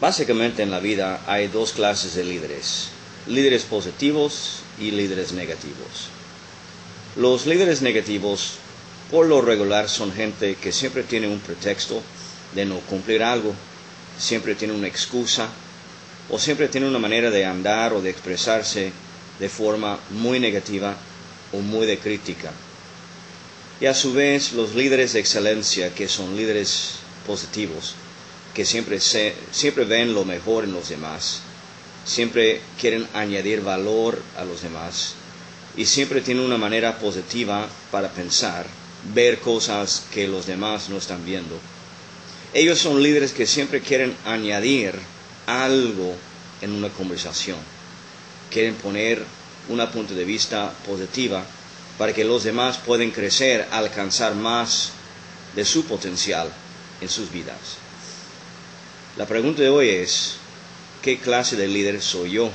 Básicamente en la vida hay dos clases de líderes, líderes positivos y líderes negativos. Los líderes negativos por lo regular son gente que siempre tiene un pretexto de no cumplir algo, siempre tiene una excusa o siempre tiene una manera de andar o de expresarse de forma muy negativa o muy de crítica. Y a su vez los líderes de excelencia, que son líderes positivos, que siempre, siempre ven lo mejor en los demás, siempre quieren añadir valor a los demás y siempre tienen una manera positiva para pensar, ver cosas que los demás no están viendo. Ellos son líderes que siempre quieren añadir algo en una conversación, quieren poner una punto de vista positiva para que los demás puedan crecer, alcanzar más de su potencial en sus vidas. La pregunta de hoy es, ¿qué clase de líder soy yo?